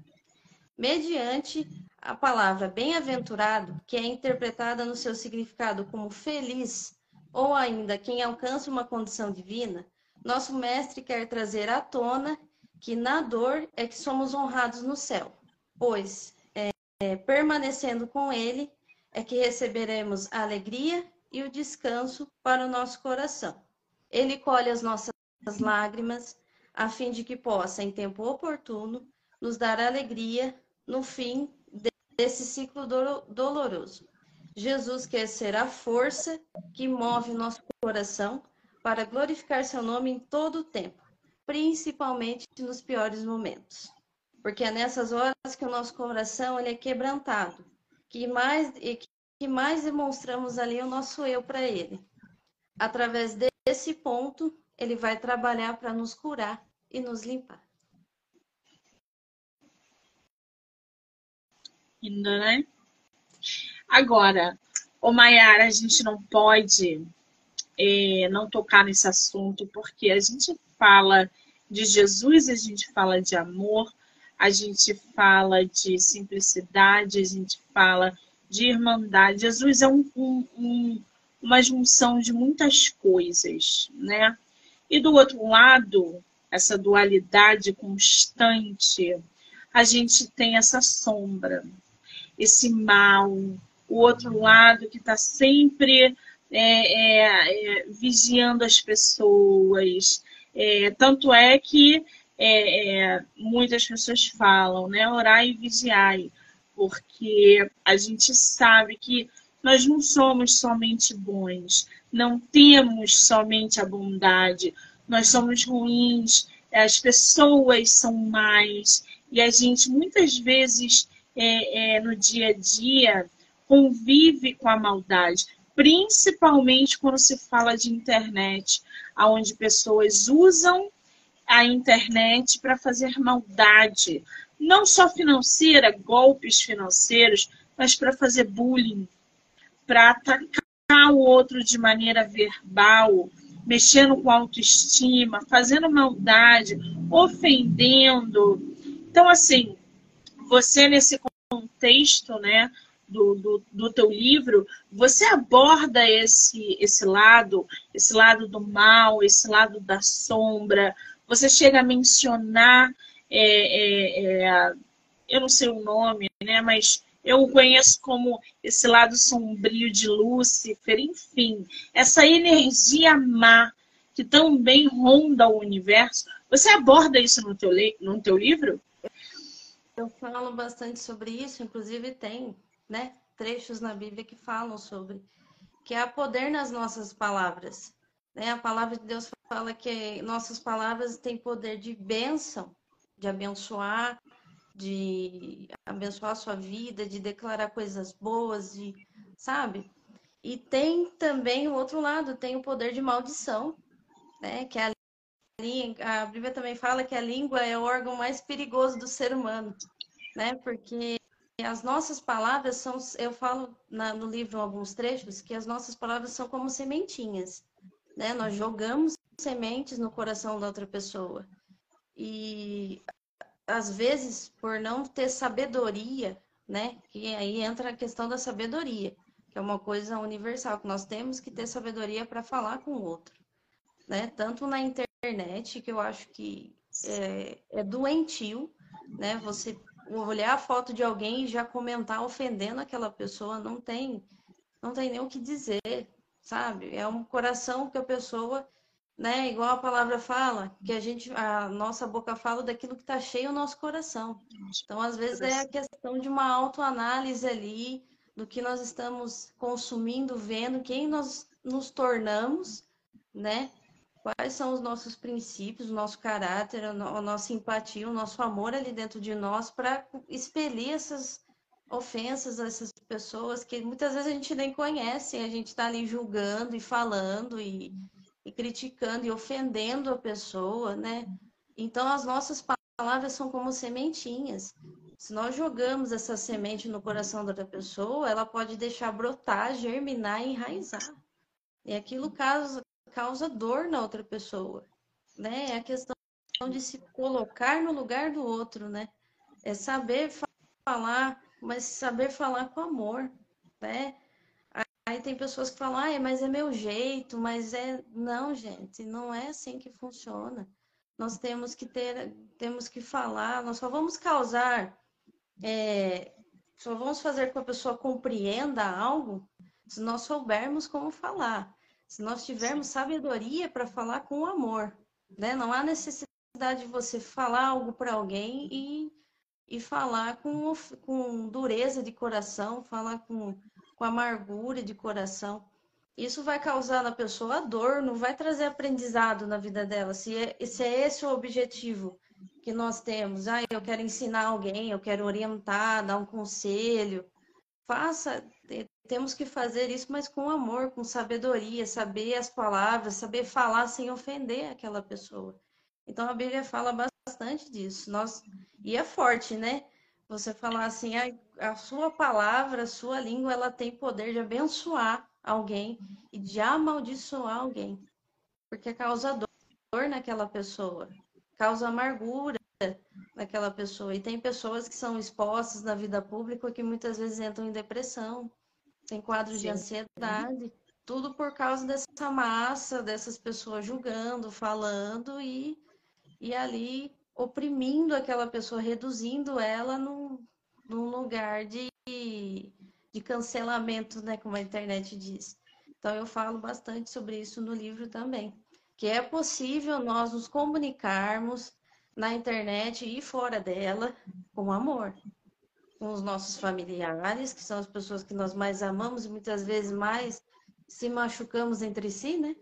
Mediante a palavra bem-aventurado, que é interpretada no seu significado como feliz, ou ainda quem alcança uma condição divina, nosso mestre quer trazer à tona que na dor é que somos honrados no céu, pois é, é, permanecendo com ele é que receberemos a alegria e o descanso para o nosso coração. Ele colhe as nossas lágrimas, a fim de que possa, em tempo oportuno, nos dar alegria no fim desse ciclo doloroso. Jesus quer ser a força que move nosso coração para glorificar seu nome em todo o tempo, principalmente nos piores momentos. Porque é nessas horas que o nosso coração ele é quebrantado, que mais que mais demonstramos ali o nosso eu para ele. Através desse ponto, ele vai trabalhar para nos curar e nos limpar. Lindo, né? Agora, o Maiara, a gente não pode é, não tocar nesse assunto, porque a gente fala de Jesus, a gente fala de amor, a gente fala de simplicidade, a gente fala de irmandade. Jesus é um, um, um, uma junção de muitas coisas, né? E do outro lado, essa dualidade constante, a gente tem essa sombra, esse mal, o outro lado que está sempre é, é, é, vigiando as pessoas. É, tanto é que é, é, muitas pessoas falam, né? Orar e vigiar porque a gente sabe que nós não somos somente bons, não temos somente a bondade, nós somos ruins, as pessoas são mais, e a gente muitas vezes é, é, no dia a dia convive com a maldade, principalmente quando se fala de internet, onde pessoas usam a internet para fazer maldade, não só financeira, golpes financeiros, mas para fazer bullying, para atacar o outro de maneira verbal, mexendo com autoestima, fazendo maldade, ofendendo. Então, assim, você nesse contexto, né, do, do, do teu livro, você aborda esse, esse lado, esse lado do mal, esse lado da sombra, você chega a mencionar é, é, é, eu não sei o nome, né? Mas eu o conheço como esse lado sombrio de Lúcifer, enfim, essa energia má que também ronda o universo. Você aborda isso no teu, no teu livro? Eu falo bastante sobre isso, inclusive tem né, trechos na Bíblia que falam sobre que há poder nas nossas palavras. Né? A palavra de Deus fala que nossas palavras têm poder de bênção de abençoar, de abençoar a sua vida, de declarar coisas boas, de, sabe? E tem também o outro lado, tem o poder de maldição, né? Que a, a Bíblia também fala que a língua é o órgão mais perigoso do ser humano, né? Porque as nossas palavras são, eu falo na, no livro alguns trechos, que as nossas palavras são como sementinhas, né? Nós jogamos sementes no coração da outra pessoa. E às vezes, por não ter sabedoria, né? Que aí entra a questão da sabedoria, que é uma coisa universal, que nós temos que ter sabedoria para falar com o outro, né? Tanto na internet, que eu acho que é, é doentio, né? Você olhar a foto de alguém e já comentar ofendendo aquela pessoa, não tem, não tem nem o que dizer, sabe? É um coração que a pessoa né? Igual a palavra fala, que a gente, a nossa boca fala daquilo que está cheio o nosso coração. Então, às vezes é a questão de uma autoanálise ali do que nós estamos consumindo, vendo, quem nós nos tornamos, né? Quais são os nossos princípios, o nosso caráter, a nossa simpatia, o nosso amor ali dentro de nós para expelir essas ofensas a essas pessoas que muitas vezes a gente nem conhece, a gente está ali julgando e falando e e criticando e ofendendo a pessoa, né? Então as nossas palavras são como sementinhas. Se nós jogamos essa semente no coração da outra pessoa, ela pode deixar brotar, germinar e enraizar. E aquilo causa, causa dor na outra pessoa, né? É a questão de se colocar no lugar do outro, né? É saber falar mas saber falar com amor, né? Aí tem pessoas que falam, ah, mas é meu jeito, mas é. Não, gente, não é assim que funciona. Nós temos que ter, temos que falar, nós só vamos causar, é, só vamos fazer com que a pessoa compreenda algo se nós soubermos como falar, se nós tivermos sabedoria para falar com amor, né? Não há necessidade de você falar algo para alguém e, e falar com, com dureza de coração, falar com com amargura de coração. Isso vai causar na pessoa dor, não vai trazer aprendizado na vida dela. Se é, se é esse o objetivo que nós temos, ah, eu quero ensinar alguém, eu quero orientar, dar um conselho, faça. Temos que fazer isso, mas com amor, com sabedoria, saber as palavras, saber falar sem ofender aquela pessoa. Então a Bíblia fala bastante disso. Nós e é forte, né? Você falar assim, a, a sua palavra, a sua língua, ela tem poder de abençoar alguém e de amaldiçoar alguém. Porque causa dor naquela pessoa, causa amargura naquela pessoa. E tem pessoas que são expostas na vida pública que muitas vezes entram em depressão, tem quadros Sim. de ansiedade, tudo por causa dessa massa, dessas pessoas julgando, falando e, e ali oprimindo aquela pessoa, reduzindo ela num, num lugar de, de cancelamento, né, como a internet diz. Então eu falo bastante sobre isso no livro também, que é possível nós nos comunicarmos na internet e fora dela com amor, com os nossos familiares, que são as pessoas que nós mais amamos e muitas vezes mais se machucamos entre si, né?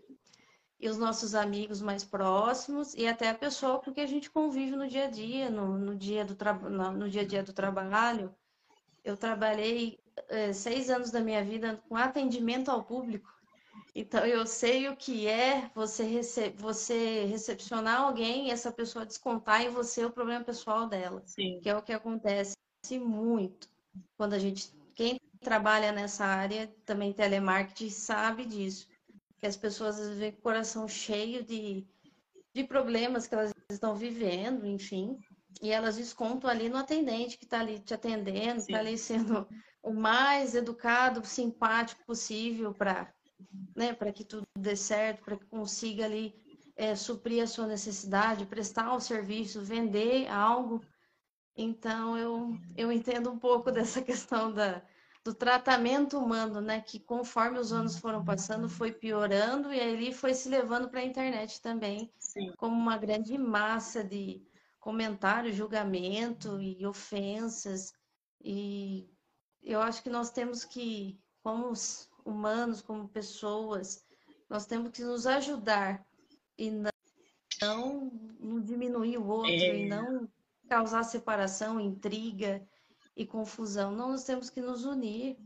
E os nossos amigos mais próximos e até a pessoa com que a gente convive no dia a dia, no, no dia, do no dia a dia do trabalho. Eu trabalhei é, seis anos da minha vida com atendimento ao público, então eu sei o que é você, rece você recepcionar alguém e essa pessoa descontar em você o problema pessoal dela, Sim. que é o que acontece muito quando a gente quem trabalha nessa área também telemarketing sabe disso que as pessoas às vezes vêm com o coração cheio de, de problemas que elas estão vivendo, enfim, e elas descontam ali no atendente que está ali te atendendo, está ali sendo o mais educado, simpático possível para né, para que tudo dê certo, para que consiga ali é, suprir a sua necessidade, prestar o serviço, vender algo. Então, eu, eu entendo um pouco dessa questão da, do tratamento humano, né? Que conforme os anos foram passando, foi piorando e aí foi se levando para a internet também, Sim. como uma grande massa de comentário, julgamento e ofensas. E eu acho que nós temos que, como humanos, como pessoas, nós temos que nos ajudar e não, não diminuir o outro é. e não causar separação, intriga e confusão. Não nós temos que nos unir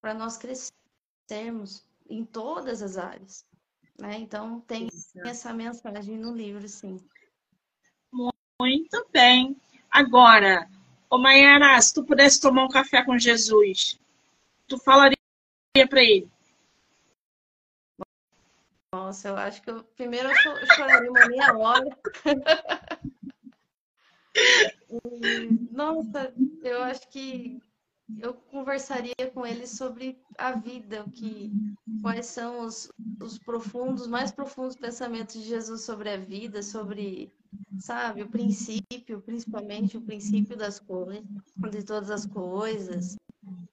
para nós crescermos em todas as áreas. Né? Então, tem Isso. essa mensagem no livro, sim. Muito bem. Agora, ô Mayara, se tu pudesse tomar um café com Jesus, tu falaria para ele? Nossa, eu acho que eu, primeiro eu choraria uma meia hora. Nossa, eu acho que eu conversaria com ele sobre a vida, que, quais são os, os profundos, mais profundos pensamentos de Jesus sobre a vida, sobre, sabe, o princípio, principalmente o princípio das coisas, de todas as coisas,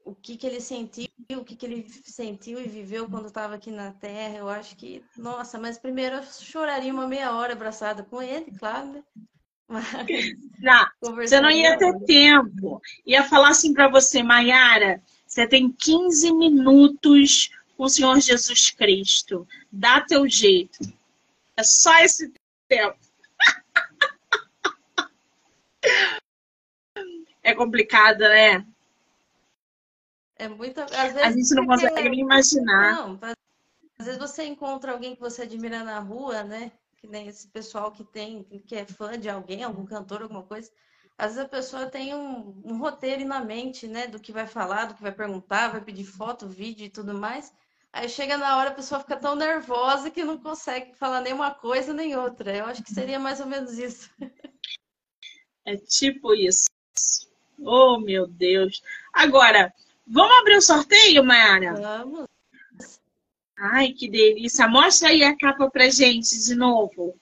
o que que ele sentiu, o que que ele sentiu e viveu quando estava aqui na Terra. Eu acho que, nossa, mas primeiro eu choraria uma meia hora abraçada com ele, claro, né? Não, você não ia ter tempo. Ia falar assim para você, Mayara, você tem 15 minutos com o Senhor Jesus Cristo. Dá teu jeito. É só esse tempo. É complicado, né? É muito. Às vezes a gente não consegue nem imaginar. Não, às vezes você encontra alguém que você admira na rua, né? Que nem esse pessoal que tem, que é fã de alguém, algum cantor, alguma coisa. Às vezes a pessoa tem um, um roteiro na mente, né, do que vai falar, do que vai perguntar, vai pedir foto, vídeo e tudo mais. Aí chega na hora, a pessoa fica tão nervosa que não consegue falar nem uma coisa nem outra. Eu acho que seria mais ou menos isso. É tipo isso. Oh, meu Deus. Agora, vamos abrir o sorteio, Mayara? Vamos. Ai, que delícia. Mostra aí a capa pra gente de novo.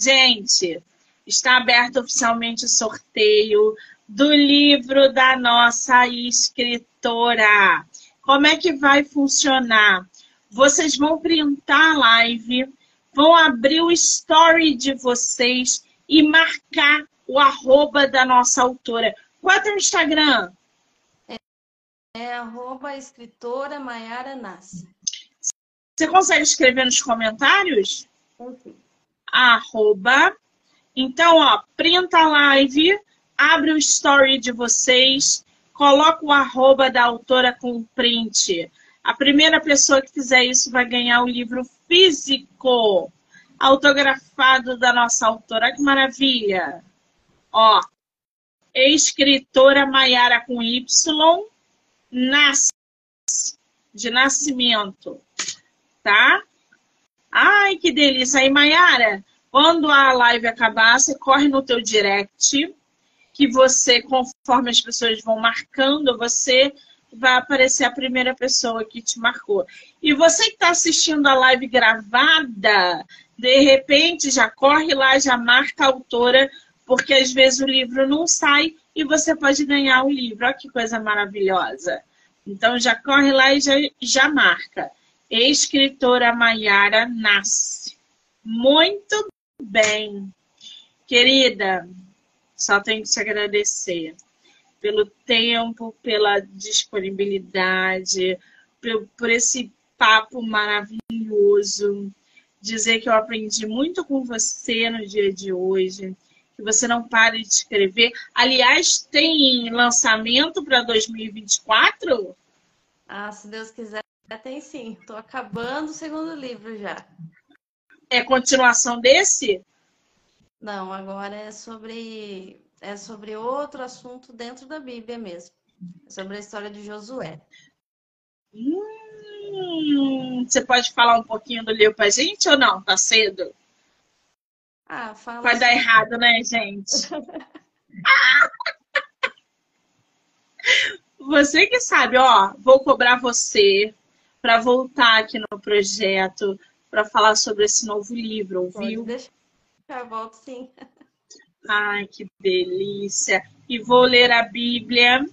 Gente, está aberto oficialmente o sorteio do livro da nossa escritora. Como é que vai funcionar? Vocês vão printar a live, vão abrir o story de vocês e marcar o arroba da nossa autora. Qual é o teu Instagram? É, é arroba escritora Maiara Nasce. Você consegue escrever nos comentários? Sim. Arroba. Então, ó, printa a live, abre o story de vocês, coloca o arroba da autora com print. A primeira pessoa que fizer isso vai ganhar o livro físico, autografado da nossa autora. Que maravilha! Ó, escritora Maiara com Y, nasce, de nascimento tá? Ai, que delícia. Aí, Mayara, quando a live acabar, você corre no teu direct, que você, conforme as pessoas vão marcando, você vai aparecer a primeira pessoa que te marcou. E você que está assistindo a live gravada, de repente já corre lá, já marca a autora, porque às vezes o livro não sai e você pode ganhar o livro. Olha que coisa maravilhosa. Então já corre lá e já, já marca escritora Maiara Nasce. Muito bem. Querida, só tenho que te agradecer pelo tempo, pela disponibilidade, por, por esse papo maravilhoso. Dizer que eu aprendi muito com você no dia de hoje, que você não pare de escrever. Aliás, tem lançamento para 2024? Ah, se Deus quiser, tem sim. Estou acabando o segundo livro já. É continuação desse? Não, agora é sobre é sobre outro assunto dentro da Bíblia mesmo. É sobre a história de Josué. Hum, você pode falar um pouquinho do livro pra gente ou não? Tá cedo? Ah, fala. Vai dar errado, né, gente? você que sabe, ó, vou cobrar você para voltar aqui no projeto para falar sobre esse novo livro, ouviu? Pode deixar, volto sim. Ai, que delícia! E vou ler a Bíblia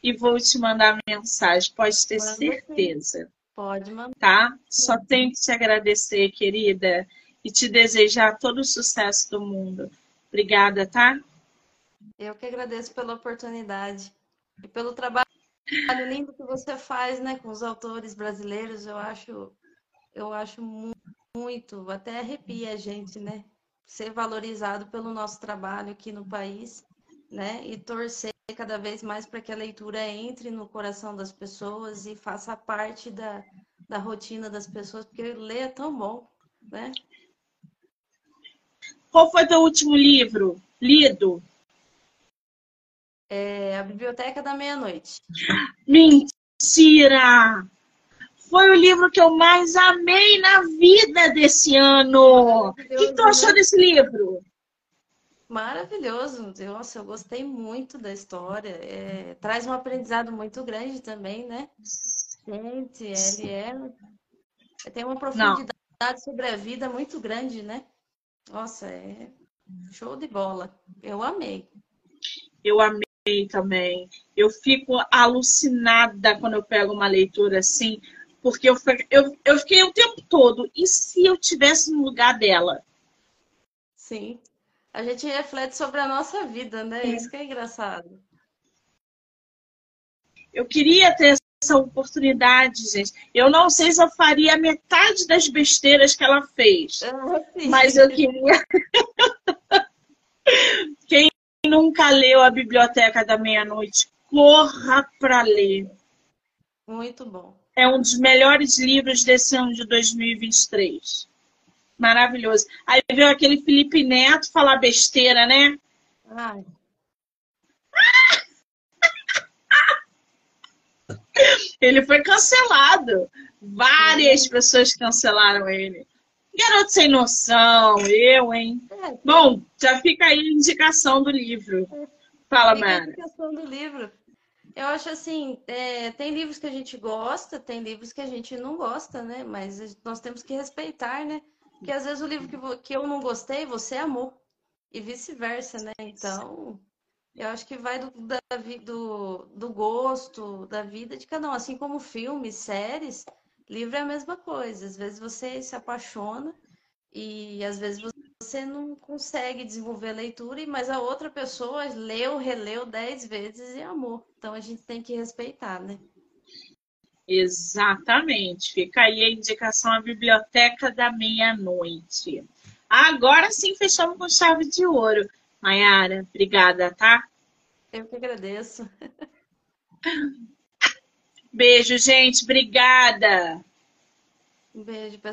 e vou te mandar mensagem, pode ter Manda certeza. Sim. Pode mandar. Tá? Só tenho que te agradecer, querida, e te desejar todo o sucesso do mundo. Obrigada, tá? Eu que agradeço pela oportunidade e pelo trabalho trabalho lindo que você faz, né, com os autores brasileiros, eu acho, eu acho muito, até arrepia a gente, né, ser valorizado pelo nosso trabalho aqui no país, né, e torcer cada vez mais para que a leitura entre no coração das pessoas e faça parte da, da rotina das pessoas, porque ler é tão bom, né? Qual foi teu último livro lido? É a Biblioteca da Meia-Noite. Mentira! Foi o livro que eu mais amei na vida desse ano. O que tu achou né? desse livro? Maravilhoso. Nossa, eu gostei muito da história. É, traz um aprendizado muito grande também, né? Gente, ele é. Tem uma profundidade Não. sobre a vida muito grande, né? Nossa, é show de bola. Eu amei. Eu amei também. Eu fico alucinada quando eu pego uma leitura assim, porque eu, eu, eu fiquei o tempo todo, e se eu tivesse no lugar dela? Sim. A gente reflete sobre a nossa vida, né? É. Isso que é engraçado. Eu queria ter essa oportunidade, gente. Eu não sei se eu faria metade das besteiras que ela fez, mas eu queria. Quem nunca leu a Biblioteca da Meia-Noite, corra para ler. Muito bom. É um dos melhores livros desse ano de 2023. Maravilhoso. Aí veio aquele Felipe Neto falar besteira, né? Ai. Ele foi cancelado. Várias pessoas cancelaram ele. Garoto sem noção, eu, hein? É. Bom, já fica aí a indicação do livro Fala, Mara. a questão do livro. Eu acho assim, é, tem livros que a gente gosta, tem livros que a gente não gosta, né? Mas nós temos que respeitar, né? Porque às vezes o livro que, que eu não gostei, você amou. E vice-versa, né? Então, eu acho que vai do, da, do, do gosto, da vida de cada um. Assim como filmes, séries, livro é a mesma coisa. Às vezes você se apaixona e às vezes você não consegue desenvolver a leitura, mas a outra pessoa leu, releu dez vezes e amou. Então a gente tem que respeitar, né? Exatamente. Fica aí a indicação à Biblioteca da Meia-Noite. Agora sim fechamos com chave de ouro. Mayara, obrigada, tá? Eu que agradeço. Beijo, gente. Obrigada. Um beijo, pessoal.